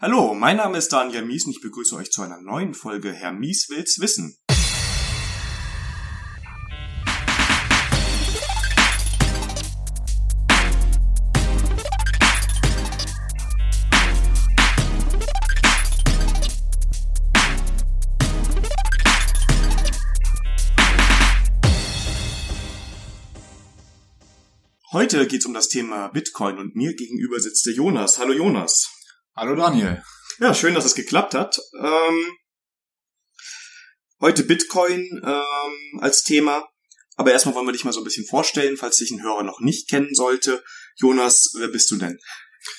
Hallo, mein Name ist Daniel Mies und ich begrüße euch zu einer neuen Folge Herr Mies will's wissen. Heute geht's um das Thema Bitcoin und mir gegenüber sitzt der Jonas. Hallo Jonas. Hallo Daniel. Ja, schön, dass es geklappt hat. Ähm, heute Bitcoin ähm, als Thema. Aber erstmal wollen wir dich mal so ein bisschen vorstellen, falls dich ein Hörer noch nicht kennen sollte. Jonas, wer bist du denn?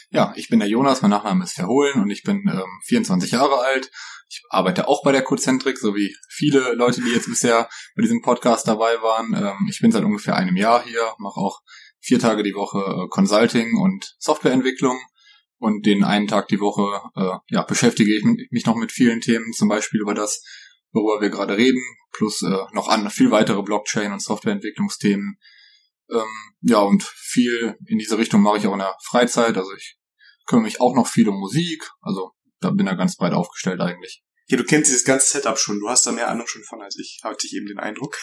Ja, ich bin der Jonas, mein Nachname ist Verhohlen und ich bin ähm, 24 Jahre alt. Ich arbeite auch bei der Cozentrik, so wie viele Leute, die jetzt bisher bei diesem Podcast dabei waren. Ähm, ich bin seit ungefähr einem Jahr hier, mache auch vier Tage die Woche äh, Consulting und Softwareentwicklung und den einen Tag die Woche äh, ja, beschäftige ich mich noch mit vielen Themen, zum Beispiel über das, worüber wir gerade reden, plus äh, noch an viel weitere Blockchain- und Softwareentwicklungsthemen. Ähm, ja, und viel in diese Richtung mache ich auch in der Freizeit. Also ich kümmere mich auch noch viel um Musik. Also da bin ich ganz breit aufgestellt eigentlich. Ja, du kennst dieses ganze Setup schon. Du hast da mehr Ahnung schon von als ich, hatte ich eben den Eindruck.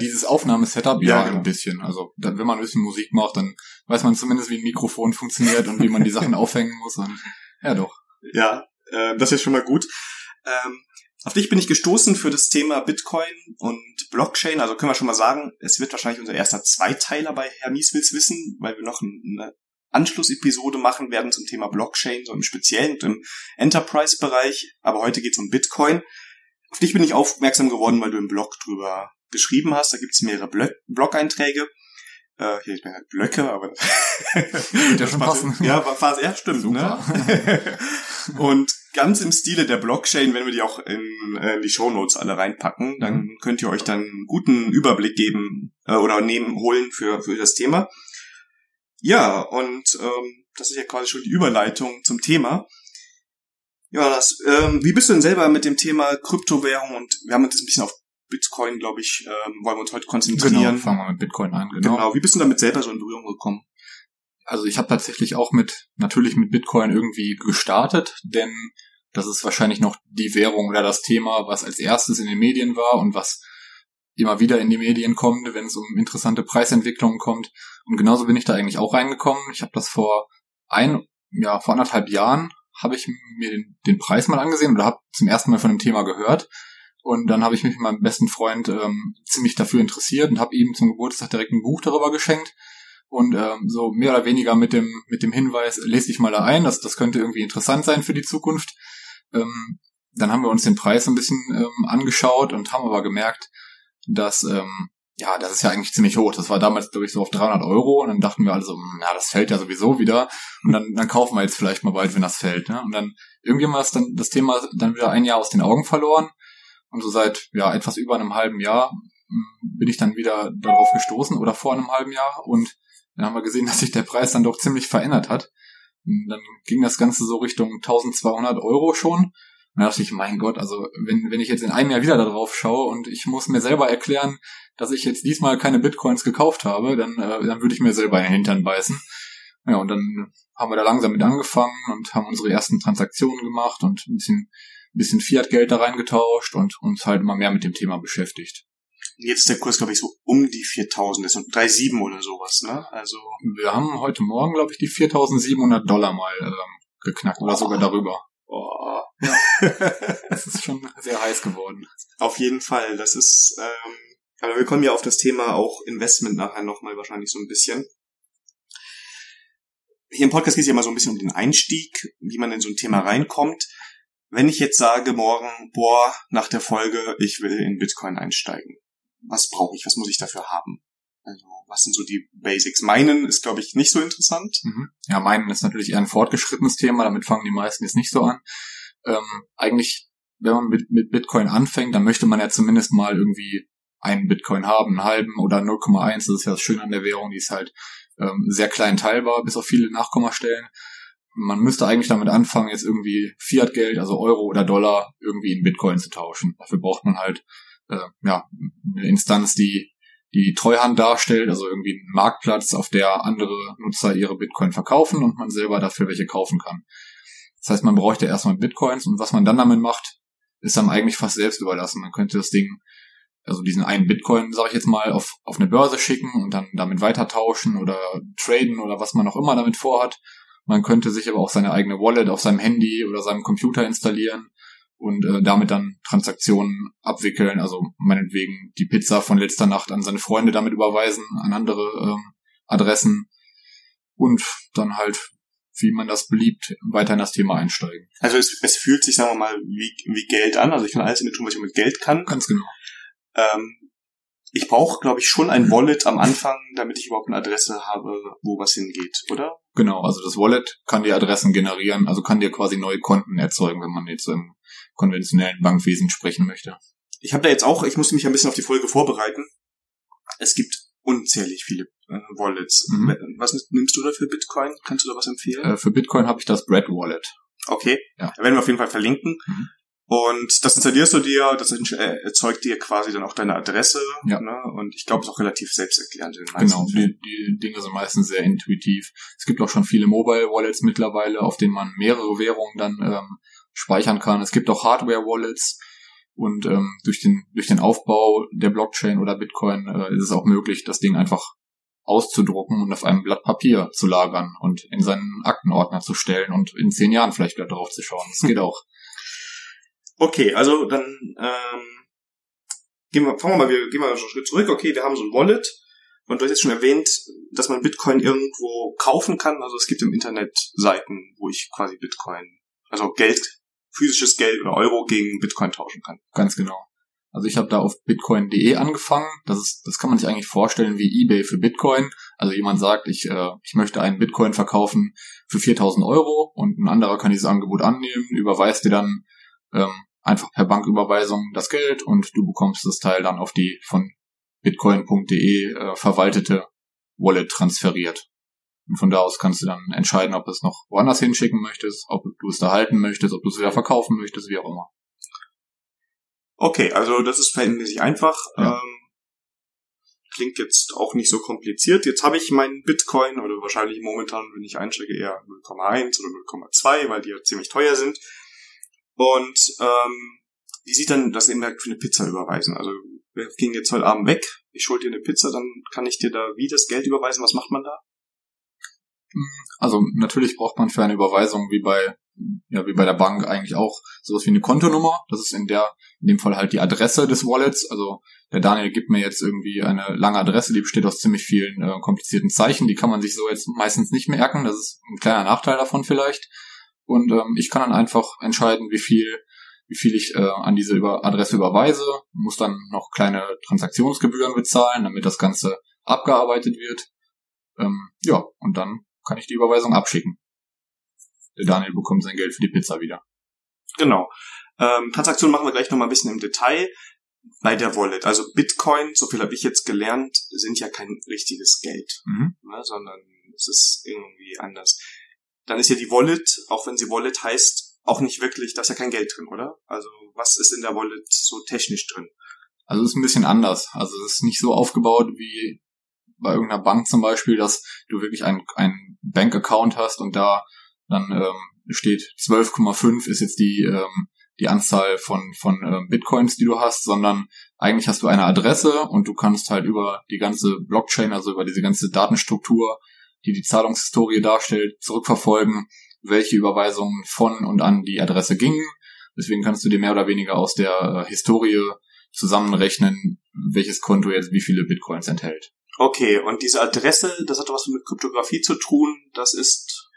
Dieses Aufnahmesetup, ja, Ja, genau. ein bisschen. Also dann, wenn man ein bisschen Musik macht, dann weiß man zumindest, wie ein Mikrofon funktioniert und wie man die Sachen aufhängen muss. Und, ja, doch. Ja, äh, das ist schon mal gut. Ähm, auf dich bin ich gestoßen für das Thema Bitcoin und Blockchain. Also können wir schon mal sagen, es wird wahrscheinlich unser erster Zweiteiler bei Herr Mies will's wissen, weil wir noch ein- eine Anschlussepisode machen werden zum Thema Blockchain, so im Speziellen und im Enterprise-Bereich. Aber heute geht's um Bitcoin. Auf dich bin ich aufmerksam geworden, weil du im Blog drüber geschrieben hast. Da gibt's mehrere Blö Blog-Einträge. Äh, hier ist mir Blöcke, aber ja schon passen. Ja, war ja, stimmt. Super. Ne? Und ganz im Stile der Blockchain, wenn wir die auch in, äh, in die Shownotes alle reinpacken, dann könnt ihr euch dann einen guten Überblick geben äh, oder nehmen, holen für, für das Thema. Ja, und ähm, das ist ja quasi schon die Überleitung zum Thema. Ja, das, ähm, wie bist du denn selber mit dem Thema Kryptowährung und wir haben uns ein bisschen auf Bitcoin, glaube ich, ähm, wollen wir uns heute Genau, konzentrieren. fangen wir mit Bitcoin an, genau. genau. Wie bist du damit selber so in Berührung gekommen? Also ich habe tatsächlich auch mit, natürlich mit Bitcoin irgendwie gestartet, denn das ist wahrscheinlich noch die Währung oder das Thema, was als erstes in den Medien war und was immer wieder in die Medien kommt, wenn es um interessante Preisentwicklungen kommt. Und genauso bin ich da eigentlich auch reingekommen. Ich habe das vor ein, ja, vor anderthalb Jahren habe ich mir den, den Preis mal angesehen oder habe zum ersten Mal von dem Thema gehört. Und dann habe ich mich mit meinem besten Freund ähm, ziemlich dafür interessiert und habe ihm zum Geburtstag direkt ein Buch darüber geschenkt. Und ähm, so mehr oder weniger mit dem, mit dem Hinweis, lese dich mal da ein, das, das könnte irgendwie interessant sein für die Zukunft. Ähm, dann haben wir uns den Preis ein bisschen ähm, angeschaut und haben aber gemerkt, dass, ähm, ja, das ist ja eigentlich ziemlich hoch. Das war damals, glaube ich, so auf 300 Euro und dann dachten wir also, hm, ja, das fällt ja sowieso wieder und dann, dann kaufen wir jetzt vielleicht mal bald, wenn das fällt. Ne? Und dann irgendwie haben wir dann, das Thema dann wieder ein Jahr aus den Augen verloren und so seit ja etwas über einem halben Jahr hm, bin ich dann wieder darauf gestoßen oder vor einem halben Jahr und dann haben wir gesehen, dass sich der Preis dann doch ziemlich verändert hat. Und dann ging das Ganze so Richtung 1200 Euro schon. Und da dachte ich, mein Gott, also wenn, wenn ich jetzt in einem Jahr wieder darauf schaue und ich muss mir selber erklären, dass ich jetzt diesmal keine Bitcoins gekauft habe, dann, äh, dann würde ich mir selber in den Hintern beißen. Ja, und dann haben wir da langsam mit angefangen und haben unsere ersten Transaktionen gemacht und ein bisschen, ein bisschen Fiat-Geld da reingetauscht und uns halt immer mehr mit dem Thema beschäftigt. Jetzt ist der Kurs, glaube ich, so um die 4000, das sind 3,7 oder sowas, ne? Also, Wir haben heute Morgen, glaube ich, die 4700 Dollar mal ähm, geknackt oder sogar darüber. oh, Das ist schon sehr heiß geworden. auf jeden Fall, das ist, ähm, aber wir kommen ja auf das Thema auch Investment nachher nochmal wahrscheinlich so ein bisschen. Hier im Podcast geht es ja immer so ein bisschen um den Einstieg, wie man in so ein Thema reinkommt. Wenn ich jetzt sage morgen, boah, nach der Folge, ich will in Bitcoin einsteigen, was brauche ich, was muss ich dafür haben? Also, was sind so die Basics? Meinen ist, glaube ich, nicht so interessant. Mhm. Ja, meinen ist natürlich eher ein fortgeschrittenes Thema, damit fangen die meisten jetzt nicht so an. Ähm, eigentlich, wenn man mit, mit Bitcoin anfängt, dann möchte man ja zumindest mal irgendwie einen Bitcoin haben, einen halben oder 0,1. Das ist ja das Schöne an der Währung, die ist halt ähm, sehr klein teilbar, bis auf viele Nachkommastellen. Man müsste eigentlich damit anfangen, jetzt irgendwie Fiat-Geld, also Euro oder Dollar, irgendwie in Bitcoin zu tauschen. Dafür braucht man halt äh, ja eine Instanz, die die Treuhand darstellt, also irgendwie einen Marktplatz, auf der andere Nutzer ihre Bitcoin verkaufen und man selber dafür welche kaufen kann. Das heißt, man bräuchte erstmal Bitcoins und was man dann damit macht, ist dann eigentlich fast selbst überlassen. Man könnte das Ding, also diesen einen Bitcoin, sage ich jetzt mal, auf, auf eine Börse schicken und dann damit weitertauschen oder traden oder was man auch immer damit vorhat. Man könnte sich aber auch seine eigene Wallet auf seinem Handy oder seinem Computer installieren und äh, damit dann Transaktionen abwickeln, also meinetwegen die Pizza von letzter Nacht an seine Freunde damit überweisen, an andere ähm, Adressen und dann halt, wie man das beliebt, weiter in das Thema einsteigen. Also es, es fühlt sich, sagen wir mal, wie, wie Geld an. Also ich kann alles damit tun, was ich mit Geld kann. Ganz genau. Ähm, ich brauche, glaube ich, schon ein Wallet am Anfang, damit ich überhaupt eine Adresse habe, wo was hingeht, oder? Genau, also das Wallet kann dir Adressen generieren, also kann dir quasi neue Konten erzeugen, wenn man jetzt im konventionellen Bankwesen sprechen möchte. Ich habe da jetzt auch, ich musste mich ein bisschen auf die Folge vorbereiten. Es gibt unzählig viele äh, Wallets. Mhm. Was nimmst du da für Bitcoin? Kannst du da was empfehlen? Äh, für Bitcoin habe ich das Bread Wallet. Okay, Ja. da werden wir auf jeden Fall verlinken. Mhm. Und das installierst du dir, das äh, erzeugt dir quasi dann auch deine Adresse. Ja. Ne? Und ich glaube, es ist auch relativ selbsterklärend in den meisten Genau, Fällen. die, die Dinge sind meistens sehr intuitiv. Es gibt auch schon viele Mobile Wallets mittlerweile, auf denen man mehrere Währungen dann ähm, speichern kann. Es gibt auch Hardware Wallets und ähm, durch den durch den Aufbau der Blockchain oder Bitcoin äh, ist es auch möglich, das Ding einfach auszudrucken und auf einem Blatt Papier zu lagern und in seinen Aktenordner zu stellen und in zehn Jahren vielleicht wieder drauf zu schauen. Das geht auch. Okay, also dann ähm, gehen wir, fangen wir mal, wir gehen mal schon einen Schritt zurück. Okay, wir haben so ein Wallet und du hast jetzt schon erwähnt, dass man Bitcoin irgendwo kaufen kann. Also es gibt im Internet Seiten, wo ich quasi Bitcoin, also Geld, physisches Geld oder Euro gegen Bitcoin tauschen kann. Ganz genau. Also ich habe da auf bitcoin.de angefangen. Das ist, das kann man sich eigentlich vorstellen wie eBay für Bitcoin. Also jemand sagt, ich, äh, ich möchte einen Bitcoin verkaufen für 4000 Euro und ein anderer kann dieses Angebot annehmen, überweist dir dann ähm, einfach per Banküberweisung das Geld und du bekommst das Teil dann auf die von bitcoin.de äh, verwaltete Wallet transferiert. Und von da aus kannst du dann entscheiden, ob du es noch woanders hinschicken möchtest, ob du es da halten möchtest, ob du es wieder verkaufen möchtest, wie auch immer. Okay, also das ist verhältnismäßig einfach. Ja. Ähm, klingt jetzt auch nicht so kompliziert. Jetzt habe ich meinen Bitcoin oder wahrscheinlich momentan, wenn ich einstecke, eher 0,1 oder 0,2, weil die ja ziemlich teuer sind. Und ähm, wie sieht dann das eben für eine Pizza überweisen? Also wir gehen jetzt heute Abend weg, ich schuld dir eine Pizza, dann kann ich dir da wie das Geld überweisen. Was macht man da? Also natürlich braucht man für eine Überweisung wie bei ja wie bei der Bank eigentlich auch sowas wie eine Kontonummer. Das ist in der in dem Fall halt die Adresse des Wallets. Also der Daniel gibt mir jetzt irgendwie eine lange Adresse, die besteht aus ziemlich vielen äh, komplizierten Zeichen. Die kann man sich so jetzt meistens nicht merken. Das ist ein kleiner Nachteil davon vielleicht. Und ähm, ich kann dann einfach entscheiden, wie viel wie viel ich äh, an diese über Adresse überweise, muss dann noch kleine Transaktionsgebühren bezahlen, damit das Ganze abgearbeitet wird. Ähm, ja, und dann kann ich die Überweisung abschicken. Der Daniel bekommt sein Geld für die Pizza wieder. Genau. Ähm, Transaktionen machen wir gleich nochmal ein bisschen im Detail. Bei der Wallet, also Bitcoin, so viel habe ich jetzt gelernt, sind ja kein richtiges Geld, Mhm. ne, sondern es ist irgendwie anders. Dann ist ja die Wallet, auch wenn sie Wallet heißt, auch nicht wirklich, da ist ja kein Geld drin, oder? Also was ist in der Wallet so technisch drin? Also es ist ein bisschen anders. Also es ist nicht so aufgebaut wie bei irgendeiner Bank zum Beispiel, dass du wirklich einen, einen Bank-Account hast und da dann ähm, steht 12,5 ist jetzt die ähm, die Anzahl von von ähm, Bitcoins, die du hast, sondern eigentlich hast du eine Adresse und du kannst halt über die ganze Blockchain, also über diese ganze Datenstruktur, die die Zahlungshistorie darstellt, zurückverfolgen, welche Überweisungen von und an die Adresse gingen. Deswegen kannst du dir mehr oder weniger aus der äh, Historie zusammenrechnen, welches Konto jetzt wie viele Bitcoins enthält. Okay, und diese Adresse, das hat was mit Kryptographie zu tun, das ist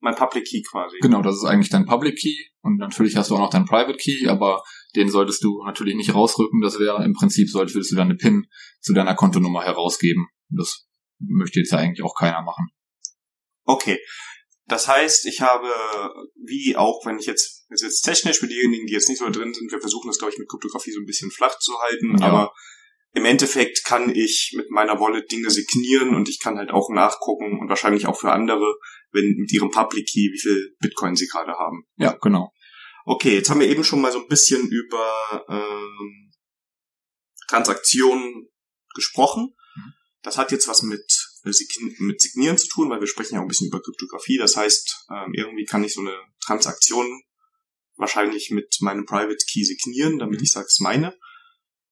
mein Public Key quasi. Genau, das ist eigentlich dein Public Key und natürlich hast du auch noch dein Private Key, aber den solltest du natürlich nicht rausrücken. Das wäre im Prinzip, solltest du deine PIN zu deiner Kontonummer herausgeben. Das möchte jetzt ja eigentlich auch keiner machen. Okay. Das heißt, ich habe, wie auch wenn ich jetzt, jetzt, jetzt technisch für diejenigen, die jetzt nicht so drin sind, wir versuchen das, glaube ich, mit Kryptographie so ein bisschen flach zu halten, Ja. aber im Endeffekt kann ich mit meiner Wallet Dinge signieren und ich kann halt auch nachgucken und wahrscheinlich auch für andere, wenn mit ihrem Public Key, wie viel Bitcoin sie gerade haben. Ja, genau. Okay, jetzt haben wir eben schon mal so ein bisschen über ähm, Transaktionen gesprochen. Mhm. Das hat jetzt was mit mit Signieren zu tun, weil wir sprechen ja auch ein bisschen über Kryptographie. Das heißt, ähm, irgendwie kann ich so eine Transaktion wahrscheinlich mit meinem Private Key signieren, damit ich sage, es meine.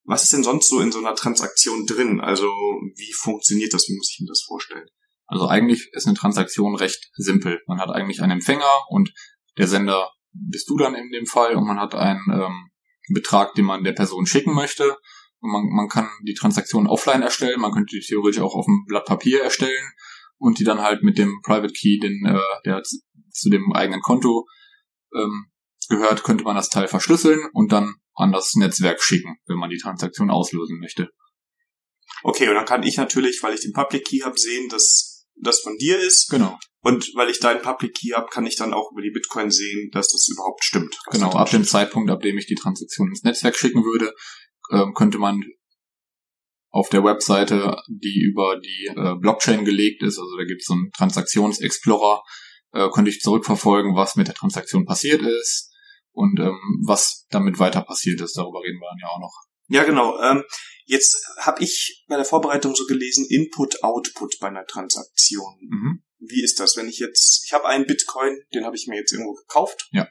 Was ist denn sonst so in so einer Transaktion drin? Also wie funktioniert das? Wie muss ich mir das vorstellen? Also eigentlich ist eine Transaktion recht simpel. Man hat eigentlich einen Empfänger und der Sender bist du dann in dem Fall und man hat einen ähm, Betrag, den man der Person schicken möchte. Und man, man kann die Transaktion offline erstellen, man könnte die theoretisch auch auf einem Blatt Papier erstellen und die dann halt mit dem Private Key, den, äh, der zu dem eigenen Konto ähm, gehört, könnte man das Teil verschlüsseln und dann an das Netzwerk schicken, wenn man die Transaktion auslösen möchte. Okay, und dann kann ich natürlich, weil ich den Public Key habe, sehen, dass das von dir ist. Genau. Und weil ich deinen Public Key habe, kann ich dann auch über die Bitcoin sehen, dass das überhaupt stimmt. Genau, ab dem Zeitpunkt, ab dem ich die Transaktion ins Netzwerk schicken würde, ähm, könnte man auf der Webseite, die über die äh, Blockchain gelegt ist, also da gibt es so einen Transaktionsexplorer, äh, könnte ich zurückverfolgen, was mit der Transaktion passiert ist und ähm, was damit weiter passiert ist. Darüber reden wir dann ja auch noch. Ja, genau. Ähm, jetzt habe ich bei der Vorbereitung so gelesen, Input, Output bei einer Transaktion. Mhm. Wie ist das, wenn ich jetzt, ich habe einen Bitcoin, den habe ich mir jetzt irgendwo gekauft. Ja.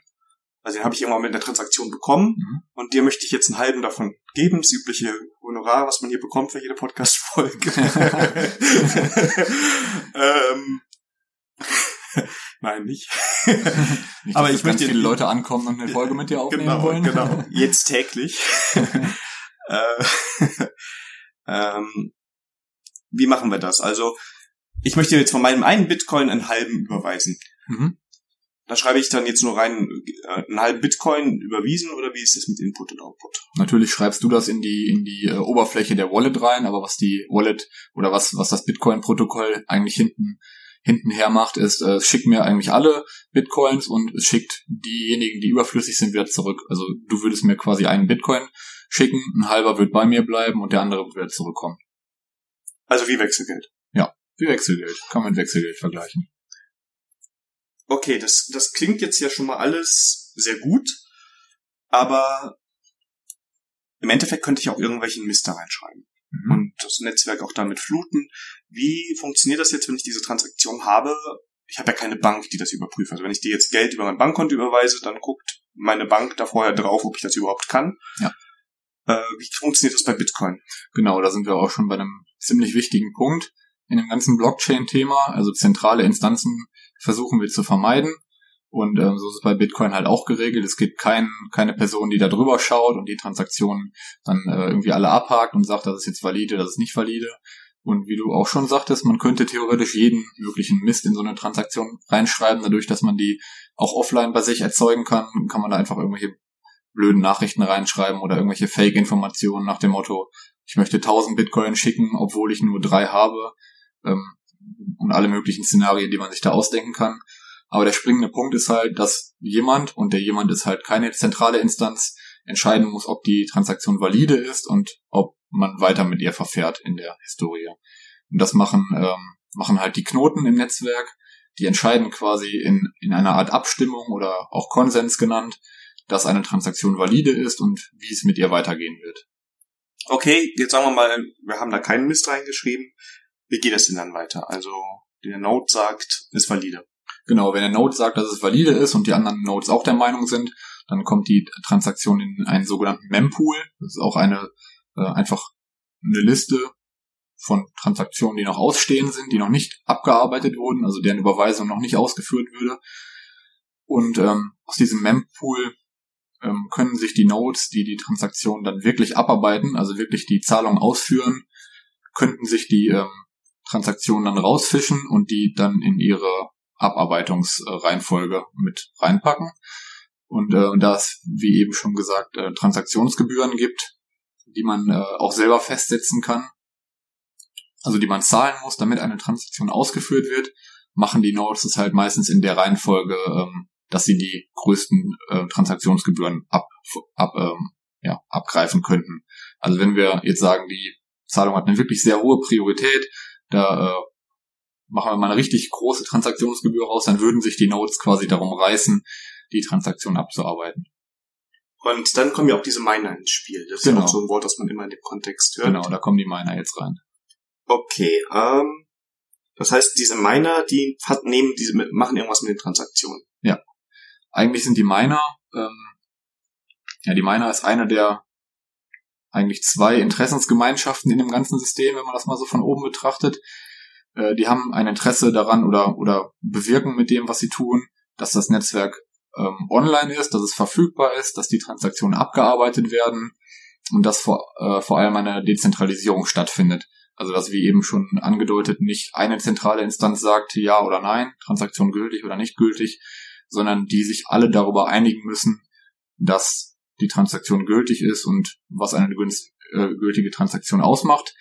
Also den habe ich irgendwann mit einer Transaktion bekommen mhm. und dir möchte ich jetzt einen halben davon geben, das übliche Honorar, was man hier bekommt für jede Podcast-Folge. ähm, Nein, nicht. nicht Aber ich möchte viele Leute ankommen und eine Folge mit dir aufnehmen genau, wollen. Genau, jetzt täglich. äh, ähm, wie machen wir das? Also, ich möchte jetzt von meinem einen Bitcoin einen halben überweisen. Mhm. Da schreibe ich dann jetzt nur rein, äh, einen halben Bitcoin überwiesen oder wie ist das mit Input und Output? Natürlich schreibst du das in die, in die äh, Oberfläche der Wallet rein, aber was die Wallet oder was, was das Bitcoin-Protokoll eigentlich hinten, hinten her macht, ist, äh, es schickt mir eigentlich alle Bitcoins und es schickt diejenigen, die überflüssig sind, wieder zurück. Also du würdest mir quasi einen Bitcoin schicken, ein halber wird bei mir bleiben und der andere wird wieder zurückkommen. Also wie Wechselgeld? Ja, wie Wechselgeld. Kann man mit Wechselgeld vergleichen. Okay, das, das klingt jetzt ja schon mal alles sehr gut, aber im Endeffekt könnte ich auch irgendwelchen Mist da reinschreiben mhm. und das Netzwerk auch damit fluten. Wie funktioniert das jetzt, wenn ich diese Transaktion habe? Ich habe ja keine Bank, die das überprüft. Also wenn ich dir jetzt Geld über mein Bankkonto überweise, dann guckt meine Bank da vorher drauf, ob ich das überhaupt kann. Ja. Äh, wie funktioniert das bei Bitcoin? Genau, da sind wir auch schon bei einem ziemlich wichtigen Punkt in dem ganzen Blockchain-Thema. Also zentrale Instanzen versuchen wir zu vermeiden. Und ähm, so ist es bei Bitcoin halt auch geregelt. Es gibt kein, keine Person, die da drüber schaut und die Transaktionen dann äh, irgendwie alle abhakt und sagt, das ist jetzt valide, das ist nicht valide. Und wie du auch schon sagtest, man könnte theoretisch jeden möglichen Mist in so eine Transaktion reinschreiben, dadurch, dass man die auch offline bei sich erzeugen kann, kann man da einfach irgendwelche blöden Nachrichten reinschreiben oder irgendwelche Fake-Informationen nach dem Motto, ich möchte 1000 Bitcoin schicken, obwohl ich nur drei habe. Ähm, und alle möglichen Szenarien, die man sich da ausdenken kann. Aber der springende Punkt ist halt, dass jemand, und der jemand ist halt keine zentrale Instanz, entscheiden muss, ob die Transaktion valide ist und ob man weiter mit ihr verfährt in der Historie. Und das machen, ähm, machen halt die Knoten im Netzwerk. Die entscheiden quasi in, in einer Art Abstimmung oder auch Konsens genannt, dass eine Transaktion valide ist und wie es mit ihr weitergehen wird. Okay, jetzt sagen wir mal, wir haben da keinen Mist reingeschrieben. Wie geht das denn dann weiter? Also der Node sagt, ist valide. Genau, wenn der Node sagt, dass es valide ist und die anderen Nodes auch der Meinung sind, dann kommt die Transaktion in einen sogenannten Mempool. Das ist auch eine äh, einfach eine Liste von Transaktionen, die noch ausstehen sind, die noch nicht abgearbeitet wurden, also deren Überweisung noch nicht ausgeführt würde. Und ähm, aus diesem Mempool ähm, können sich die Nodes, die die Transaktion dann wirklich abarbeiten, also wirklich die Zahlung ausführen, könnten sich die ähm, Transaktionen dann rausfischen und die dann in ihre Abarbeitungsreihenfolge mit reinpacken. Und äh, da es, wie eben schon gesagt, äh, Transaktionsgebühren gibt, die man äh, auch selber festsetzen kann, also die man zahlen muss, damit eine Transaktion ausgeführt wird, machen die Nodes es halt meistens in der Reihenfolge, ähm, dass sie die größten äh, Transaktionsgebühren ab, ab, ähm, ja, abgreifen könnten. Also wenn wir jetzt sagen, die Zahlung hat eine wirklich sehr hohe Priorität, da äh, machen wir mal eine richtig große Transaktionsgebühr raus, dann würden sich die Nodes quasi darum reißen, die Transaktion abzuarbeiten. Und dann kommen ja auch diese Miner ins Spiel. Das ist genau. ja auch so ein Wort, das man immer in dem Kontext hört. Genau, da kommen die Miner jetzt rein. Okay, ähm, Das heißt, diese Miner, die nehmen diese, machen irgendwas mit den Transaktionen. Ja. Eigentlich sind die Miner, ähm, ja, die Miner ist eine der eigentlich zwei Interessensgemeinschaften in dem ganzen System, wenn man das mal so von oben betrachtet. Äh, die haben ein Interesse daran oder, oder bewirken mit dem, was sie tun, dass das Netzwerk ähm, online ist, dass es verfügbar ist, dass die Transaktionen abgearbeitet werden und dass vor, äh, vor allem eine Dezentralisierung stattfindet. Also dass wie eben schon angedeutet nicht eine zentrale Instanz sagt ja oder nein, Transaktion gültig oder nicht gültig, sondern die sich alle darüber einigen müssen, dass die Transaktion gültig ist und was eine äh, gültige Transaktion ausmacht.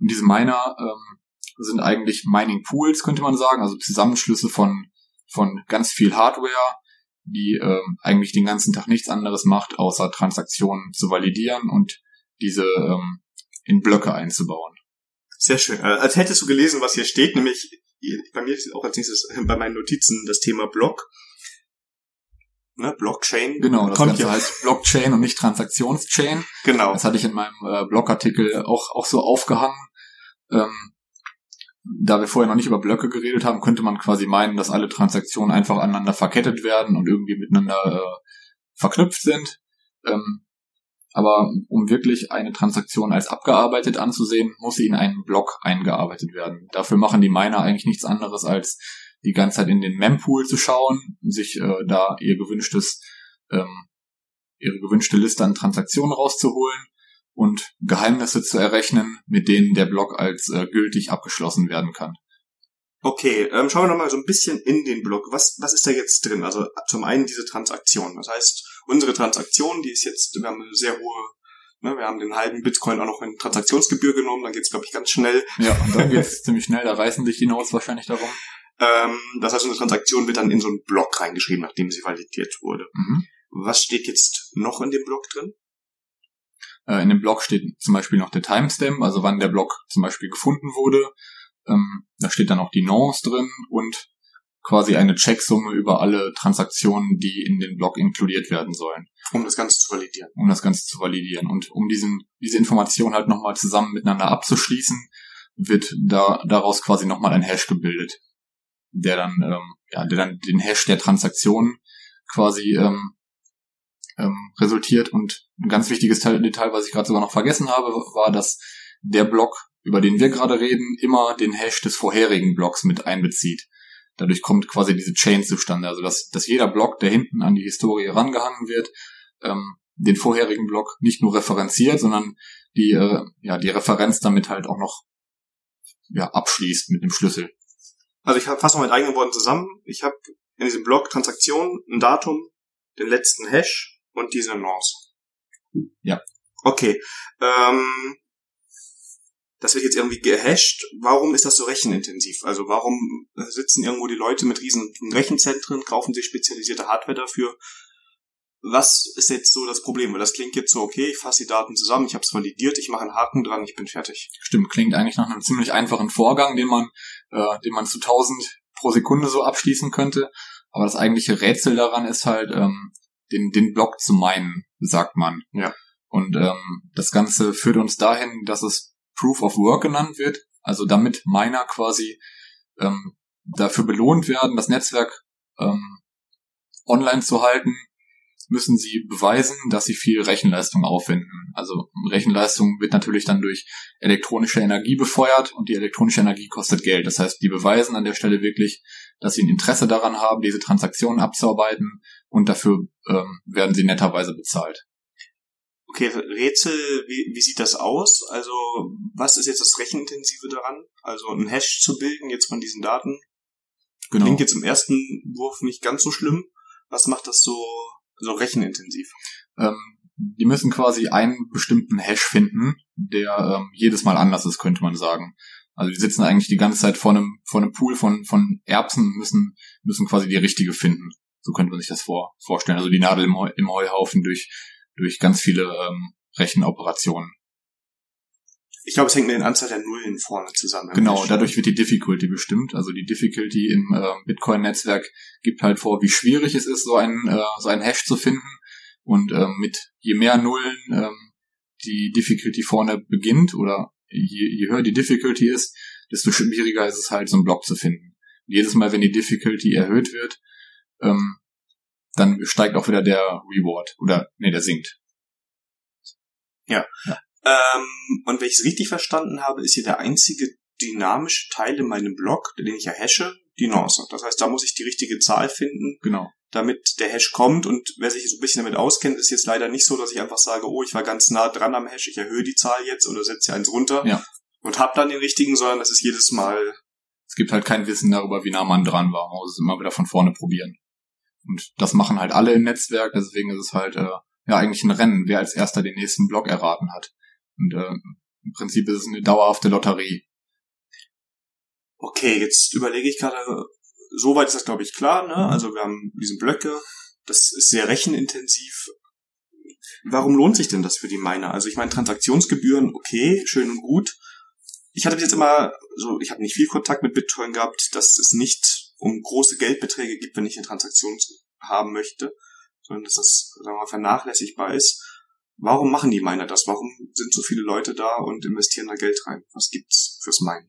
Und diese Miner ähm, sind eigentlich Mining Pools, könnte man sagen, also Zusammenschlüsse von, von ganz viel Hardware, die ähm, eigentlich den ganzen Tag nichts anderes macht, außer Transaktionen zu validieren und diese ähm, in Blöcke einzubauen. Sehr schön. Äh, als hättest du gelesen, was hier steht, nämlich bei mir ist auch als nächstes bei meinen Notizen das Thema Block. Ne, Blockchain. Genau, das Ganze ja. heißt Blockchain und nicht Transaktionschain. Genau. Das hatte ich in meinem äh, Blogartikel auch, auch so aufgehangen. Ähm, da wir vorher noch nicht über Blöcke geredet haben, könnte man quasi meinen, dass alle Transaktionen einfach aneinander verkettet werden und irgendwie miteinander äh, verknüpft sind. Ähm, aber um wirklich eine Transaktion als abgearbeitet anzusehen, muss sie in einen Block eingearbeitet werden. Dafür machen die Miner eigentlich nichts anderes, als die ganze Zeit in den Mempool zu schauen, sich äh, da ihr gewünschtes, ähm, ihre gewünschte Liste an Transaktionen rauszuholen und Geheimnisse zu errechnen, mit denen der Block als äh, gültig abgeschlossen werden kann. Okay, ähm, schauen wir nochmal so ein bisschen in den Block. Was, was ist da jetzt drin? Also zum einen diese Transaktion. Das heißt, unsere Transaktion, die ist jetzt, wir haben eine sehr hohe, ne, wir haben den halben Bitcoin auch noch in Transaktionsgebühr genommen, dann geht's glaube ich, ganz schnell. Ja, und dann geht's ziemlich schnell, da reißen sich die Notes wahrscheinlich darum. Ähm, das heißt, unsere Transaktion wird dann in so einen Block reingeschrieben, nachdem sie validiert wurde. Mhm. Was steht jetzt noch in dem Block drin? Äh, in dem Block steht zum Beispiel noch der Timestamp, also wann der Block zum Beispiel gefunden wurde. Ähm, da steht dann auch die Nonce drin und quasi eine Checksumme über alle Transaktionen, die in den Block inkludiert werden sollen. Um das Ganze zu validieren. Um das Ganze zu validieren. Und um diesen, diese Information halt nochmal zusammen miteinander abzuschließen, wird da, daraus quasi nochmal ein Hash gebildet. Der dann, ähm, ja, der dann den Hash der Transaktion quasi ähm, ähm, resultiert. Und ein ganz wichtiges Detail, was ich gerade sogar noch vergessen habe, war, dass der Block, über den wir gerade reden, immer den Hash des vorherigen Blocks mit einbezieht. Dadurch kommt quasi diese Chain zustande, also dass, dass jeder Block, der hinten an die Historie rangehangen wird, ähm, den vorherigen Block nicht nur referenziert, sondern die, äh, ja, die Referenz damit halt auch noch ja, abschließt mit dem Schlüssel. Also ich fasse mal mit eigenen Worten zusammen. Ich habe in diesem Block Transaktion ein Datum, den letzten Hash und diese Nonce. Ja. Okay. Ähm, das wird jetzt irgendwie gehasht. Warum ist das so rechenintensiv? Also warum sitzen irgendwo die Leute mit riesen Rechenzentren, kaufen sich spezialisierte Hardware dafür? Was ist jetzt so das Problem? Weil das klingt jetzt so, okay, ich fasse die Daten zusammen, ich habe es validiert, ich mache einen Haken dran, ich bin fertig. Stimmt, klingt eigentlich nach einem ziemlich einfachen Vorgang, den man, äh, den man zu 1000 pro Sekunde so abschließen könnte. Aber das eigentliche Rätsel daran ist halt, ähm, den, den Block zu meinen, sagt man. Ja. Und ähm, das Ganze führt uns dahin, dass es Proof of Work genannt wird. Also damit Miner quasi ähm, dafür belohnt werden, das Netzwerk ähm, online zu halten, müssen sie beweisen, dass sie viel Rechenleistung aufwenden. Also Rechenleistung wird natürlich dann durch elektronische Energie befeuert und die elektronische Energie kostet Geld. Das heißt, die beweisen an der Stelle wirklich, dass sie ein Interesse daran haben, diese Transaktionen abzuarbeiten und dafür ähm, werden sie netterweise bezahlt. Okay, Rätsel, wie, wie sieht das aus? Also, was ist jetzt das Rechenintensive daran? Also, ein Hash zu bilden jetzt von diesen Daten? Genau. Klingt jetzt im ersten Wurf nicht ganz so schlimm. Was macht das so, so rechenintensiv? Ähm, die müssen quasi einen bestimmten Hash finden, der ähm, jedes Mal anders ist, könnte man sagen. Also die sitzen eigentlich die ganze Zeit vor einem, vor einem Pool von, von Erbsen, müssen, müssen quasi die richtige finden. So könnte man sich das vor, vorstellen. Also die Nadel im, Heu, im Heuhaufen durch, durch ganz viele ähm, Rechenoperationen. Ich glaube, es hängt mit der Anzahl der Nullen vorne zusammen. Genau, dadurch wird die Difficulty bestimmt. Also die Difficulty im äh, Bitcoin-Netzwerk gibt halt vor, wie schwierig es ist, so einen, äh, so einen Hash zu finden. Und ähm, mit je mehr Nullen ähm, die Difficulty vorne beginnt oder je, je höher die Difficulty ist, desto schwieriger ist es halt, so einen Block zu finden. Jedes Mal, wenn die Difficulty erhöht wird, ähm, dann steigt auch wieder der Reward oder nee, der sinkt. Ja. ja. Ähm, und wenn ich es richtig verstanden habe, ist hier der einzige dynamische Teil in meinem Block, den ich ja hashe, die Nonce. Das heißt, da muss ich die richtige Zahl finden. Genau damit der Hash kommt. Und wer sich so ein bisschen damit auskennt, ist jetzt leider nicht so, dass ich einfach sage, oh, ich war ganz nah dran am Hash, ich erhöhe die Zahl jetzt oder setze eins runter ja. und hab dann den richtigen, sondern das ist jedes Mal. Es gibt halt kein Wissen darüber, wie nah man dran war. Man muss es immer wieder von vorne probieren. Und das machen halt alle im Netzwerk, deswegen ist es halt äh, ja eigentlich ein Rennen, wer als erster den nächsten Block erraten hat. Und äh, im Prinzip ist es eine dauerhafte Lotterie. Okay, jetzt überlege ich gerade, soweit ist das, glaube ich, klar. Ne? Mhm. Also wir haben diese Blöcke, das ist sehr rechenintensiv. Warum lohnt sich denn das für die Miner? Also ich meine, Transaktionsgebühren, okay, schön und gut. Ich hatte bis jetzt immer so, ich habe nicht viel Kontakt mit Bitcoin gehabt, dass es nicht um große Geldbeträge gibt, wenn ich eine Transaktion haben möchte, sondern dass das, sagen wir mal, vernachlässigbar ist. Warum machen die Miner das? Warum sind so viele Leute da und investieren da Geld rein? Was gibt's fürs Minen?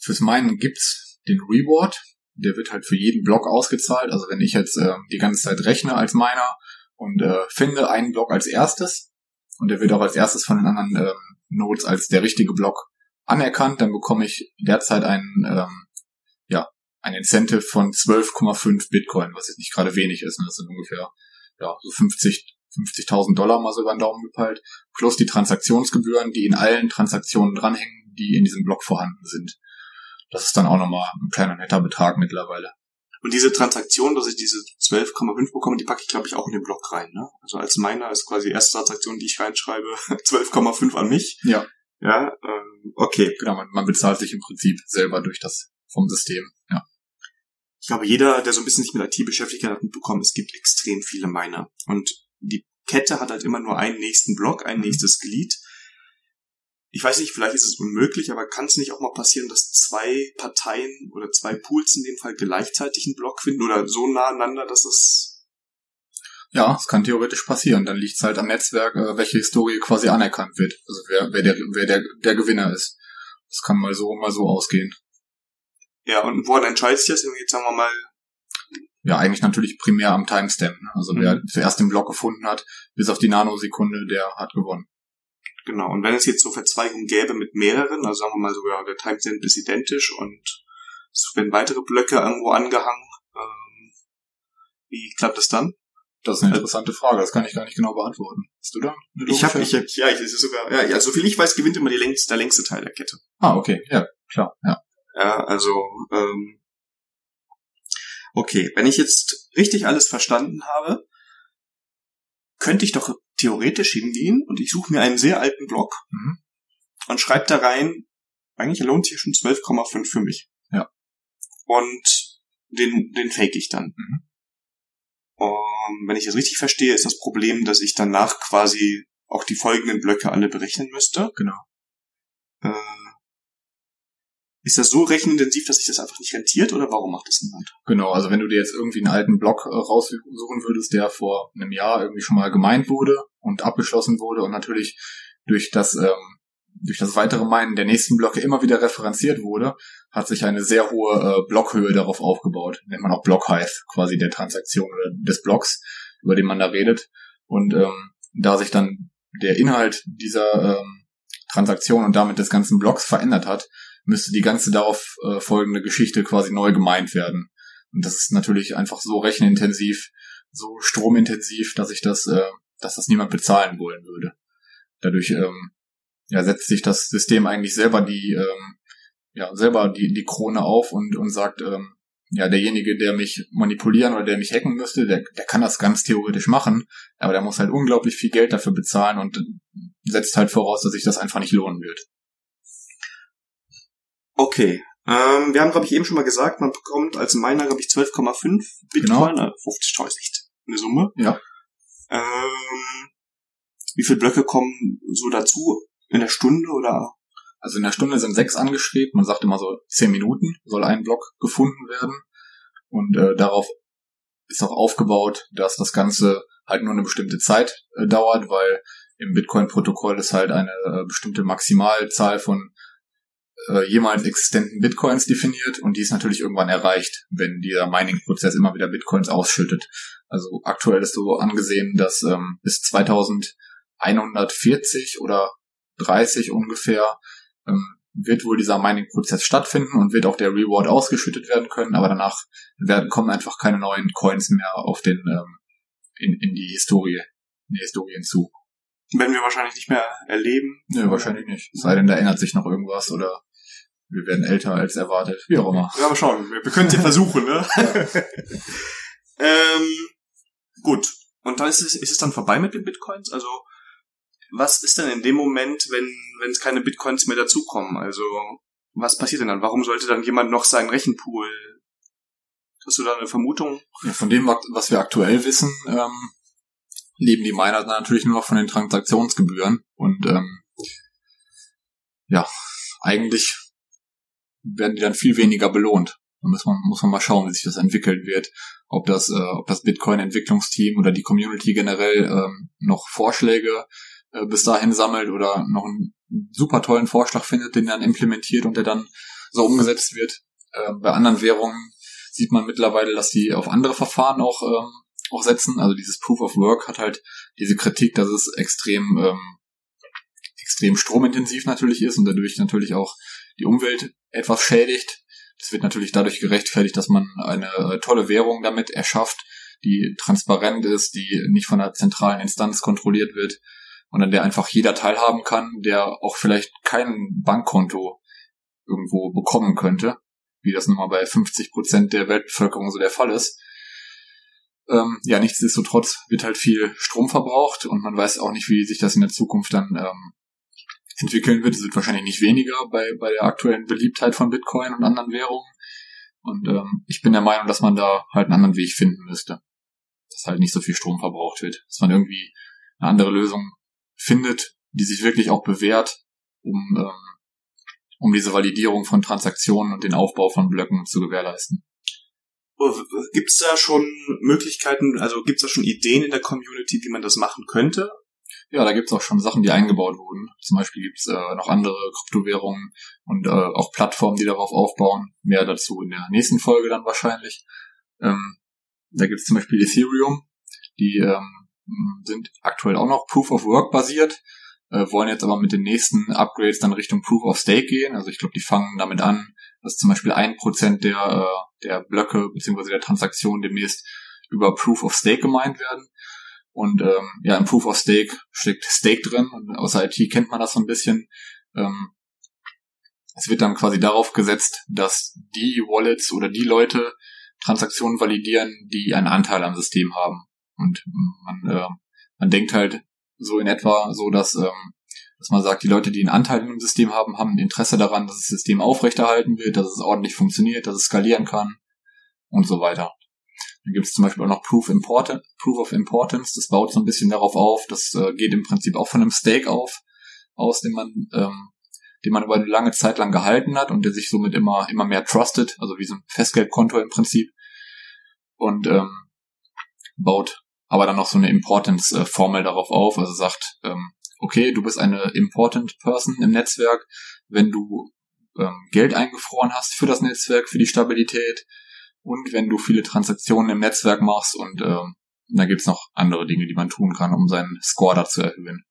Fürs Minen gibt's den Reward. Der wird halt für jeden Block ausgezahlt. Also wenn ich jetzt äh, die ganze Zeit rechne als Miner und äh, finde einen Block als erstes und der wird auch als erstes von den anderen ähm, Nodes als der richtige Block anerkannt, dann bekomme ich derzeit einen, ähm, ja, ein Incentive von 12,5 Bitcoin, was jetzt nicht gerade wenig ist. Ne? Das sind ungefähr ja, so 50 50.000 Dollar mal so über den Daumen gepeilt, plus die Transaktionsgebühren, die in allen Transaktionen dranhängen, die in diesem Block vorhanden sind. Das ist dann auch nochmal ein kleiner netter Betrag mittlerweile. Und diese Transaktion, dass ich diese 12,5 bekomme, die packe ich, glaube ich, auch in den Block rein. Ne? Also als meiner ist quasi die erste Transaktion, die ich reinschreibe, 12,5 an mich. Ja. Ja, ähm, okay. Genau, man, man bezahlt sich im Prinzip selber durch das vom System, ja. Ich glaube, jeder, der so ein bisschen sich mit IT beschäftigt hat, hat mitbekommen, es gibt extrem viele Miner. Und die Kette hat halt immer nur einen nächsten Block, ein mhm. nächstes Glied ich weiß nicht, vielleicht ist es unmöglich, aber kann es nicht auch mal passieren, dass zwei Parteien oder zwei Pools in dem Fall gleichzeitig einen Block finden oder so nah aneinander, dass es ja, es kann theoretisch passieren. Dann liegt es halt am Netzwerk, äh, welche Historie quasi anerkannt wird. Also wer, wer, der, wer der, der Gewinner ist. Das kann mal so, mal so ausgehen. Ja, und woran entscheidet sich das? Jetzt sagen wir mal. Ja, eigentlich natürlich primär am Timestamp. Also mhm. wer zuerst den Block gefunden hat, bis auf die Nanosekunde, der hat gewonnen. Genau. Und wenn es jetzt so Verzweigungen gäbe mit mehreren, also sagen wir mal sogar der Timestamp ist identisch und es werden weitere Blöcke irgendwo angehangen, ähm, wie klappt das dann? Das ist eine interessante Frage, das kann ich gar nicht genau beantworten. Hast du da eine Ich habe, ich hab, ja, ich ist sogar, ja, ja, so viel ich weiß, gewinnt immer die längste, der längste Teil der Kette. Ah, okay, ja, klar, ja. Ja, also, ähm, okay, wenn ich jetzt richtig alles verstanden habe, könnte ich doch theoretisch hingehen und ich suche mir einen sehr alten Blog mhm. und schreibe da rein, eigentlich lohnt sich schon 12,5 für mich. Ja. Und den, den fake ich dann. Mhm. Um, wenn ich das richtig verstehe, ist das Problem, dass ich danach quasi auch die folgenden Blöcke alle berechnen müsste. Genau. Äh, ist das so rechenintensiv, dass sich das einfach nicht rentiert oder warum macht das niemand? Genau, also wenn du dir jetzt irgendwie einen alten Block äh, raussuchen würdest, der vor einem Jahr irgendwie schon mal gemeint wurde und abgeschlossen wurde und natürlich durch das ähm, durch das weitere Meinen der nächsten Blöcke immer wieder referenziert wurde, hat sich eine sehr hohe äh, Blockhöhe darauf aufgebaut. Nennt man auch Block Height, quasi der Transaktion oder des Blocks, über den man da redet. Und ähm, da sich dann der Inhalt dieser ähm, Transaktion und damit des ganzen Blocks verändert hat, müsste die ganze darauf äh, folgende Geschichte quasi neu gemeint werden. Und das ist natürlich einfach so rechenintensiv, so stromintensiv, dass ich das, äh, dass das niemand bezahlen wollen würde. Dadurch ähm, ja, setzt sich das System eigentlich selber die, ähm, ja, selber die, die Krone auf und, und sagt, ähm, ja, derjenige, der mich manipulieren oder der mich hacken müsste, der, der kann das ganz theoretisch machen, aber der muss halt unglaublich viel Geld dafür bezahlen und setzt halt voraus, dass sich das einfach nicht lohnen wird. Okay. Ähm, wir haben, glaube ich, eben schon mal gesagt, man bekommt als Miner, glaube ich, 12,5 Bitcoin, genau. 50.000 echt eine Summe. Ja. Ähm, wie viele Blöcke kommen so dazu? In der Stunde oder? Also in der Stunde sind sechs angestrebt. Man sagt immer so zehn Minuten soll ein Block gefunden werden. Und äh, darauf ist auch aufgebaut, dass das Ganze halt nur eine bestimmte Zeit äh, dauert, weil im Bitcoin-Protokoll ist halt eine äh, bestimmte Maximalzahl von äh, jemals existenten Bitcoins definiert und die ist natürlich irgendwann erreicht, wenn dieser Mining-Prozess immer wieder Bitcoins ausschüttet. Also aktuell ist so angesehen, dass ähm, bis 2140 oder 30 ungefähr ähm, wird wohl dieser Mining-Prozess stattfinden und wird auch der Reward ausgeschüttet werden können, aber danach werden, kommen einfach keine neuen Coins mehr auf den ähm, in, in die Historie, in die Historie hinzu. Werden wir wahrscheinlich nicht mehr erleben. Nö, wahrscheinlich nicht. Es sei denn, da ändert sich noch irgendwas oder wir werden älter als erwartet. Wie auch immer. Ja, aber schauen. Wir, wir können es ja versuchen, ne? ähm, gut. Und dann ist es, ist es dann vorbei mit den Bitcoins? Also, was ist denn in dem Moment, wenn, wenn es keine Bitcoins mehr dazukommen? Also, was passiert denn dann? Warum sollte dann jemand noch seinen Rechenpool? Hast du da eine Vermutung? Ja, von dem, was wir aktuell wissen, ähm, leben die Miner dann natürlich nur noch von den Transaktionsgebühren und ähm, ja, eigentlich werden die dann viel weniger belohnt. Da muss man, muss man mal schauen, wie sich das entwickeln wird. Ob das, äh, ob das Bitcoin-Entwicklungsteam oder die Community generell ähm, noch Vorschläge äh, bis dahin sammelt oder noch einen super tollen Vorschlag findet, den dann implementiert und der dann so umgesetzt wird. Äh, bei anderen Währungen sieht man mittlerweile, dass die auf andere Verfahren auch, ähm, auch setzen. Also dieses Proof of Work hat halt diese Kritik, dass es extrem, ähm, extrem stromintensiv natürlich ist und dadurch natürlich auch die Umwelt etwas schädigt. Das wird natürlich dadurch gerechtfertigt, dass man eine äh, tolle Währung damit erschafft, die transparent ist, die nicht von einer zentralen Instanz kontrolliert wird und an der einfach jeder teilhaben kann, der auch vielleicht kein Bankkonto irgendwo bekommen könnte, wie das nun mal bei 50 Prozent der Weltbevölkerung so der Fall ist. Ähm, ja, nichtsdestotrotz wird halt viel Strom verbraucht und man weiß auch nicht, wie sich das in der Zukunft dann ähm, entwickeln wird. Es wird wahrscheinlich nicht weniger bei, bei der aktuellen Beliebtheit von Bitcoin und anderen Währungen. Und ähm, ich bin der Meinung, dass man da halt einen anderen Weg finden müsste. Dass halt nicht so viel Strom verbraucht wird. Dass man irgendwie eine andere Lösung findet, die sich wirklich auch bewährt, um, ähm, um diese Validierung von Transaktionen und den Aufbau von Blöcken zu gewährleisten. Gibt es da schon Möglichkeiten, also gibt es da schon Ideen in der Community, wie man das machen könnte? Ja, da gibt's auch schon Sachen, die eingebaut wurden. Zum Beispiel gibt's äh, noch andere Kryptowährungen und äh, auch Plattformen, die darauf aufbauen. Mehr dazu in der nächsten Folge dann wahrscheinlich. Ähm, da gibt's zum Beispiel Ethereum. Die ähm, sind aktuell auch noch Proof of Work basiert, äh, wollen jetzt aber mit den nächsten Upgrades dann Richtung Proof of Stake gehen. Also ich glaube, die fangen damit an, dass zum Beispiel ein Prozent der, äh, der Blöcke beziehungsweise der Transaktionen demnächst über Proof of Stake gemeint werden. Und ähm, ja, im Proof of Stake steckt Stake drin und aus IT kennt man das so ein bisschen. Ähm, es wird dann quasi darauf gesetzt, dass die Wallets oder die Leute Transaktionen validieren, die einen Anteil am System haben. Und man, äh, man denkt halt so in etwa so, dass, ähm, dass man sagt, die Leute, die einen Anteil im System haben, haben ein Interesse daran, dass das System aufrechterhalten wird, dass es ordentlich funktioniert, dass es skalieren kann und so weiter. Dann gibt es zum Beispiel auch noch Proof, Important, Proof of Importance. Das baut so ein bisschen darauf auf. Das äh, geht im Prinzip auch von einem Stake auf, aus, den man, ähm, den man über eine lange Zeit lang gehalten hat und der sich somit immer, immer mehr trustet, also wie so ein Festgeldkonto im Prinzip. Und ähm, baut aber dann noch so eine Importance-Formel darauf auf, also sagt, ähm, okay, du bist eine Important Person im Netzwerk, wenn du ähm, Geld eingefroren hast für das Netzwerk, für die Stabilität, und wenn du viele Transaktionen im Netzwerk machst und ähm, da gibt's noch andere Dinge, die man tun kann, um seinen Score da zu erhöhen.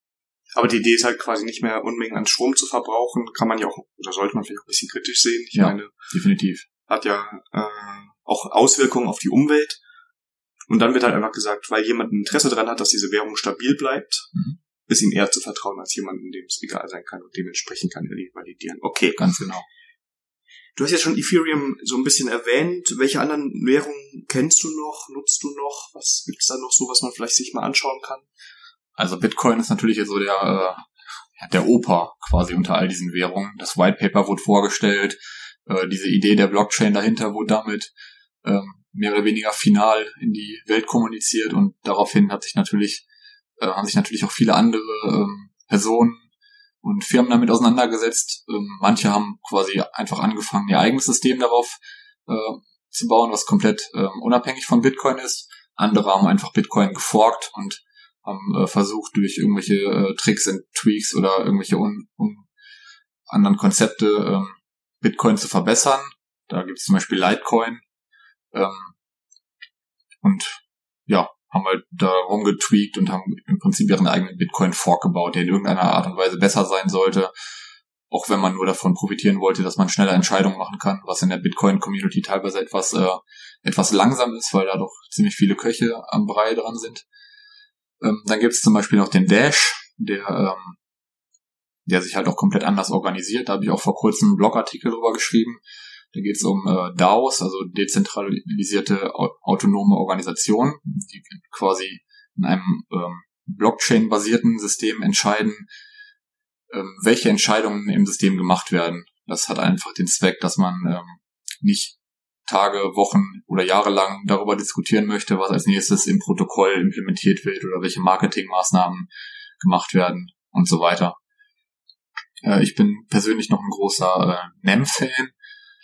Aber die Idee ist halt quasi nicht mehr Unmengen an Strom zu verbrauchen, kann man ja auch, oder sollte man vielleicht auch ein bisschen kritisch sehen. Ich ja, meine, definitiv. Hat ja äh, auch Auswirkungen auf die Umwelt. Und dann wird halt einfach gesagt, weil jemand ein Interesse daran hat, dass diese Währung stabil bleibt, mhm. ist ihm eher zu vertrauen als jemandem, dem es egal sein kann und dementsprechend kann er die validieren. Okay. Ganz genau. Du hast jetzt schon Ethereum so ein bisschen erwähnt. Welche anderen Währungen kennst du noch, nutzt du noch? Was gibt's da noch so, was man vielleicht sich mal anschauen kann? Also Bitcoin ist natürlich so der, äh, der Opa quasi unter all diesen Währungen. Das White Paper wurde vorgestellt, äh, diese Idee der Blockchain dahinter wurde damit ähm, mehr oder weniger final in die Welt kommuniziert und daraufhin hat sich natürlich, äh, haben sich natürlich auch viele andere ähm, Personen und Firmen damit auseinandergesetzt. Ähm, manche haben quasi einfach angefangen, ihr eigenes System darauf äh, zu bauen, was komplett ähm, unabhängig von Bitcoin ist. Andere haben einfach Bitcoin geforkt und haben äh, versucht, durch irgendwelche äh, Tricks und Tweaks oder irgendwelche un, un anderen Konzepte ähm, Bitcoin zu verbessern. Da gibt es zum Beispiel Litecoin. Ähm, und haben halt da rumgetweakt und haben im Prinzip ihren eigenen Bitcoin-Fork gebaut, der in irgendeiner Art und Weise besser sein sollte. Auch wenn man nur davon profitieren wollte, dass man schneller Entscheidungen machen kann, was in der Bitcoin-Community teilweise etwas, äh, etwas langsam ist, weil da doch ziemlich viele Köche am Brei dran sind. Ähm, dann gibt es zum Beispiel noch den Dash, der, ähm, der sich halt auch komplett anders organisiert. Da habe ich auch vor kurzem einen Blogartikel drüber geschrieben. Da geht es um äh, DAOs, also dezentralisierte autonome Organisationen, die quasi in einem ähm, Blockchain-basierten System entscheiden, ähm, welche Entscheidungen im System gemacht werden. Das hat einfach den Zweck, dass man ähm, nicht Tage, Wochen oder Jahre lang darüber diskutieren möchte, was als nächstes im Protokoll implementiert wird oder welche Marketingmaßnahmen gemacht werden und so weiter. Äh, ich bin persönlich noch ein großer äh, NEM-Fan.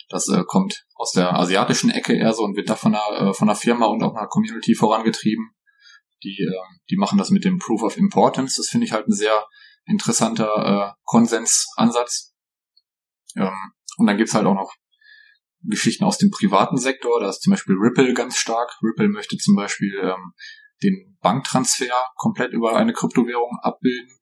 Das äh, kommt aus der asiatischen Ecke eher so und wird da von einer, äh, von einer Firma und auch einer Community vorangetrieben. Die, äh, die machen das mit dem Proof of Importance. Das finde ich halt ein sehr interessanter äh, Konsensansatz. Ähm, und dann gibt's halt auch noch Geschichten aus dem privaten Sektor. Da ist zum Beispiel Ripple ganz stark. Ripple möchte zum Beispiel ähm, den Banktransfer komplett über eine Kryptowährung abbilden.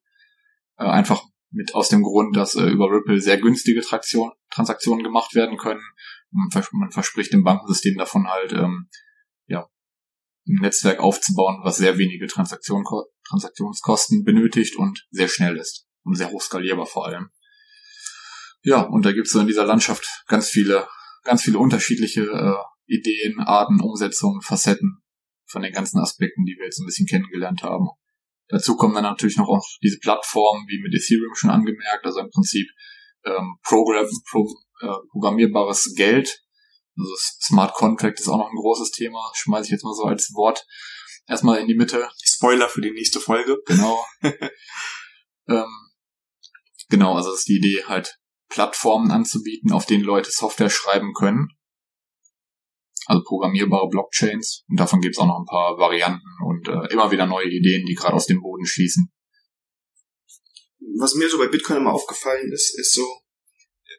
Äh, einfach mit aus dem Grund, dass äh, über Ripple sehr günstige Traktion, Transaktionen gemacht werden können. Man, vers man verspricht dem Bankensystem davon halt, ähm, ja, ein Netzwerk aufzubauen, was sehr wenige Transaktion, Transaktionskosten benötigt und sehr schnell ist und sehr hoch skalierbar vor allem. Ja, und da gibt es so in dieser Landschaft ganz viele ganz viele unterschiedliche äh, Ideen, Arten, Umsetzungen, Facetten von den ganzen Aspekten, die wir jetzt ein bisschen kennengelernt haben. Dazu kommen dann natürlich noch auch diese Plattformen, wie mit Ethereum schon angemerkt, also im Prinzip ähm, Program, pro, äh, programmierbares Geld. Also Smart Contract ist auch noch ein großes Thema, schmeiße ich jetzt mal so als Wort erstmal in die Mitte. Spoiler für die nächste Folge. Genau. ähm, genau, also ist die Idee halt Plattformen anzubieten, auf denen Leute Software schreiben können. Also programmierbare Blockchains. Und davon gibt es auch noch ein paar Varianten und äh, immer wieder neue Ideen, die gerade aus dem Boden schießen. Was mir so bei Bitcoin immer aufgefallen ist, ist so,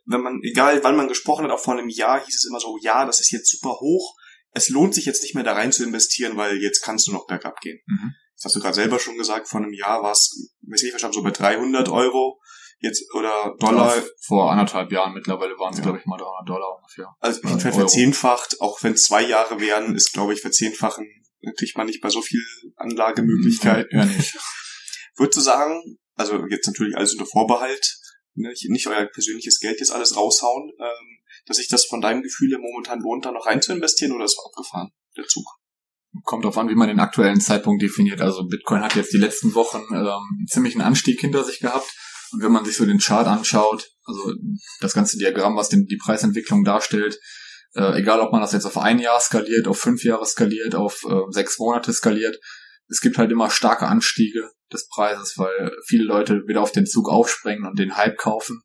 wenn man, egal wann man gesprochen hat, auch vor einem Jahr hieß es immer so, ja, das ist jetzt super hoch, es lohnt sich jetzt nicht mehr da rein zu investieren, weil jetzt kannst du noch bergab gehen. Mhm. Das hast du gerade selber schon gesagt, vor einem Jahr war es, weiß ich verstanden, so bei 300 Euro jetzt oder Dollar. Ja, vor anderthalb Jahren mittlerweile waren es, ja. glaube ich, mal 300 Dollar ungefähr. Also auf jeden Fall verzehnfacht, auch wenn zwei Jahre wären, ist, glaube ich, verzehnfachen kriegt man nicht bei so viel Anlagemöglichkeiten. Ja, nicht. Würdest du sagen, also jetzt natürlich alles unter Vorbehalt, ne, nicht euer persönliches Geld jetzt alles raushauen, ähm, dass sich das von deinem Gefühl momentan lohnt, da noch rein zu investieren oder ist abgefahren, der Zug? Kommt darauf an, wie man den aktuellen Zeitpunkt definiert. Also Bitcoin hat jetzt die letzten Wochen ähm, ziemlich einen Anstieg hinter sich gehabt. Und wenn man sich so den Chart anschaut, also das ganze Diagramm, was den, die Preisentwicklung darstellt, äh, egal ob man das jetzt auf ein Jahr skaliert, auf fünf Jahre skaliert, auf äh, sechs Monate skaliert, es gibt halt immer starke Anstiege des Preises, weil viele Leute wieder auf den Zug aufspringen und den Hype kaufen.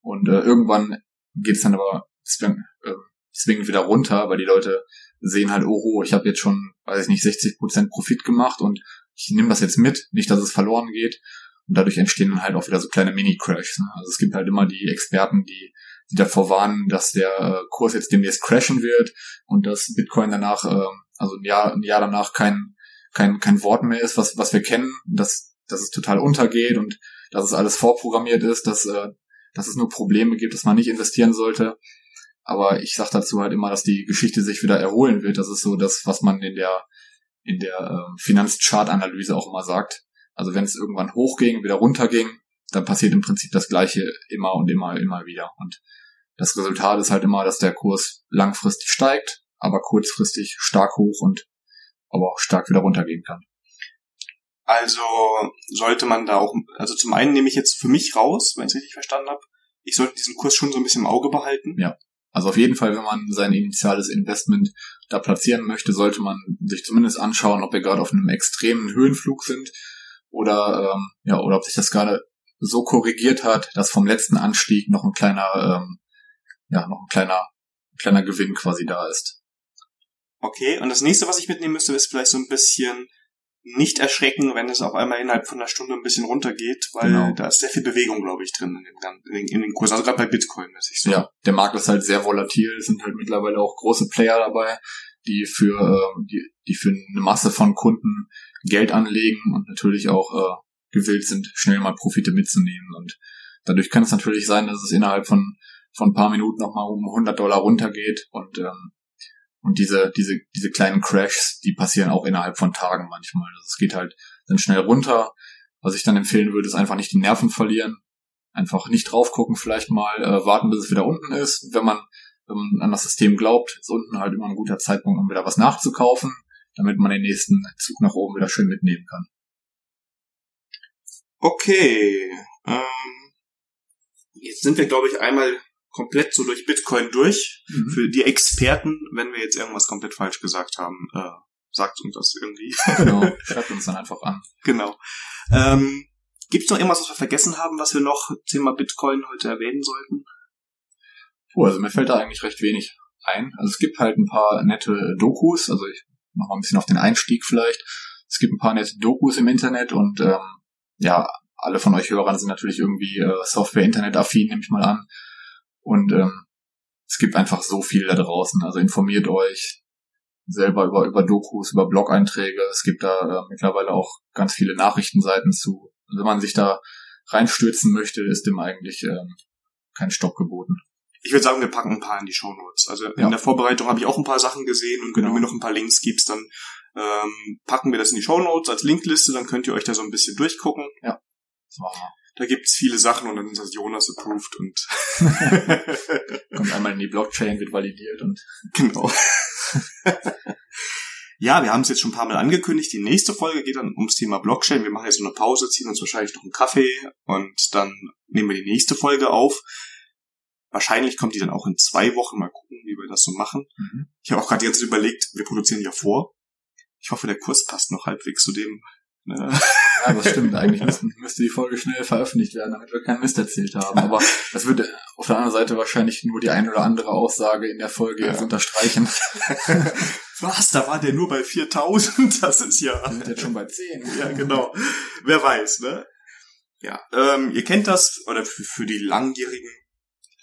Und äh, irgendwann geht's dann aber zwing, äh, zwingend wieder runter, weil die Leute sehen halt, oh, ich habe jetzt schon, weiß ich nicht, 60% Profit gemacht und ich nehme das jetzt mit, nicht, dass es verloren geht. Und dadurch entstehen dann halt auch wieder so kleine Mini-Crashs. Ne? Also es gibt halt immer die Experten, die, die davor warnen, dass der äh, Kurs jetzt demnächst crashen wird und dass Bitcoin danach, äh, also ein Jahr, ein Jahr danach kein, kein, kein Wort mehr ist, was, was wir kennen, dass, dass es total untergeht und dass es alles vorprogrammiert ist, dass, äh, dass es nur Probleme gibt, dass man nicht investieren sollte. Aber ich sage dazu halt immer, dass die Geschichte sich wieder erholen wird. Das ist so das, was man in der in der äh, Finanzchart-Analyse auch immer sagt. Also wenn es irgendwann hochging, wieder runterging, dann passiert im Prinzip das Gleiche immer und immer, immer wieder. Und das Resultat ist halt immer, dass der Kurs langfristig steigt, aber kurzfristig stark hoch und aber auch stark wieder runtergehen kann. Also sollte man da auch, also zum einen nehme ich jetzt für mich raus, wenn ich es richtig verstanden habe, ich sollte diesen Kurs schon so ein bisschen im Auge behalten. Ja. Also auf jeden Fall, wenn man sein initiales Investment da platzieren möchte, sollte man sich zumindest anschauen, ob wir gerade auf einem extremen Höhenflug sind oder ähm, ja oder ob sich das gerade so korrigiert hat, dass vom letzten Anstieg noch ein kleiner ähm, ja noch ein kleiner ein kleiner Gewinn quasi da ist. Okay, und das nächste, was ich mitnehmen müsste, ist vielleicht so ein bisschen nicht erschrecken, wenn es auf einmal innerhalb von einer Stunde ein bisschen runtergeht, weil Genau. da ist sehr viel Bewegung, glaube ich, drin in den, gan- in den, in den Kursen. Also gerade bei Bitcoin, ich so. Ja, der Markt ist halt sehr volatil. Es sind halt mittlerweile auch große Player dabei, die für ähm, die, die für eine Masse von Kunden Geld anlegen und natürlich auch äh, gewillt sind, schnell mal Profite mitzunehmen. Und dadurch kann es natürlich sein, dass es innerhalb von von ein paar Minuten nochmal um 100 Dollar runtergeht und ähm, und diese diese diese kleinen Crashs, die passieren auch innerhalb von Tagen manchmal. Also es geht halt dann schnell runter. Was ich dann empfehlen würde, ist einfach nicht die Nerven verlieren, einfach nicht drauf gucken, vielleicht mal äh, warten, bis es wieder unten ist. Wenn man, wenn man an das System glaubt, ist unten halt immer ein guter Zeitpunkt, um wieder was nachzukaufen, damit man den nächsten Zug nach oben wieder schön mitnehmen kann. Okay. Ähm, jetzt sind wir, glaube ich, einmal komplett so durch Bitcoin durch. Für die Experten, wenn wir jetzt irgendwas komplett falsch gesagt haben, äh, sagt uns das irgendwie. Genau, schreibt uns dann einfach an. genau. Ähm, Gibt es noch irgendwas, was wir vergessen haben, was wir noch Thema Bitcoin heute erwähnen sollten? Puh, also mir fällt da eigentlich recht wenig ein. Also es gibt halt ein paar nette Dokus, also ich mach mal ein bisschen auf den Einstieg vielleicht. Es gibt ein paar nette Dokus im Internet und ähm, ja, alle von euch Hörern sind natürlich irgendwie äh, Software-Internet-affin, nehme ich mal an. Und ähm, es gibt einfach so viel da draußen. Also informiert euch selber über, über Dokus, über Blog-Einträge. Es gibt da äh, mittlerweile auch ganz viele Nachrichtenseiten zu. Und wenn man sich da reinstürzen möchte, ist dem eigentlich ähm, kein Stopp geboten. Ich würde sagen, wir packen ein paar in die Shownotes. Also Ja. in der Vorbereitung habe ich auch ein paar Sachen gesehen und wenn Genau. du mir noch ein paar Links gibst, dann ähm, packen wir das in die Shownotes als Linkliste, dann könnt ihr euch da so ein bisschen durchgucken. Das machen wir. Da gibt's viele Sachen und dann ist das Jonas approved und Kommt einmal in die Blockchain, wird validiert und genau. ja, wir haben es jetzt schon ein paar Mal angekündigt. Die nächste Folge geht dann ums Thema Blockchain. Wir machen jetzt so eine Pause, ziehen uns wahrscheinlich noch einen Kaffee und dann nehmen wir die nächste Folge auf. Wahrscheinlich kommt die dann auch in zwei Wochen. Mal gucken, wie wir das so machen. mhm. Ich habe auch gerade jetzt überlegt, wir produzieren ja vor. Ich hoffe, der Kurs passt noch halbwegs zu dem. Ja, das stimmt. Eigentlich müsste, müsste die Folge schnell veröffentlicht werden, damit wir keinen Mist erzählt haben. Aber das würde auf der anderen Seite wahrscheinlich nur die ein oder andere Aussage in der Folge jetzt Ja. unterstreichen. Was? Da war der nur bei 4000? Das ist ja. Wir sind jetzt schon bei 10. Ja, genau. Wer weiß, ne? Ja, ähm, ihr kennt das, oder für, für die langjährigen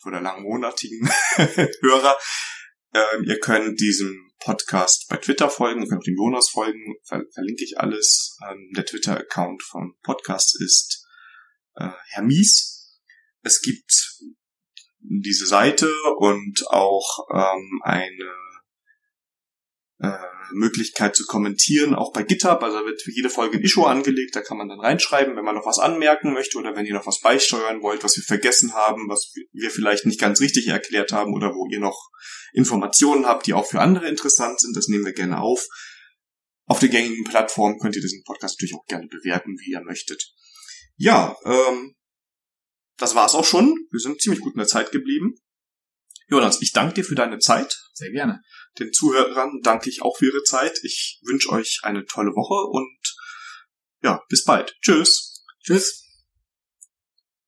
oder langmonatigen Hörer, ähm, ihr könnt diesem Podcast bei Twitter folgen, ihr könnt dem Jonas folgen, ver verlinke ich alles. Ähm, der Twitter-Account vom Podcast ist äh, Hermies. Es gibt diese Seite und auch ähm, eine äh, Möglichkeit zu kommentieren, auch bei GitHub. Also da wird für jede Folge ein Issue angelegt, da kann man dann reinschreiben, wenn man noch was anmerken möchte oder wenn ihr noch was beisteuern wollt, was wir vergessen haben, was wir vielleicht nicht ganz richtig erklärt haben oder wo ihr noch Informationen habt, die auch für andere interessant sind. Das nehmen wir gerne auf. Auf den gängigen Plattformen könnt ihr diesen Podcast natürlich auch gerne bewerten, wie ihr möchtet. Ja, ähm, das war's auch schon. Wir sind ziemlich gut in der Zeit geblieben. Jonas, ich danke dir für deine Zeit. Sehr gerne. Den Zuhörern danke ich auch für ihre Zeit. Ich wünsche euch eine tolle Woche und ja, bis bald. Tschüss. Tschüss.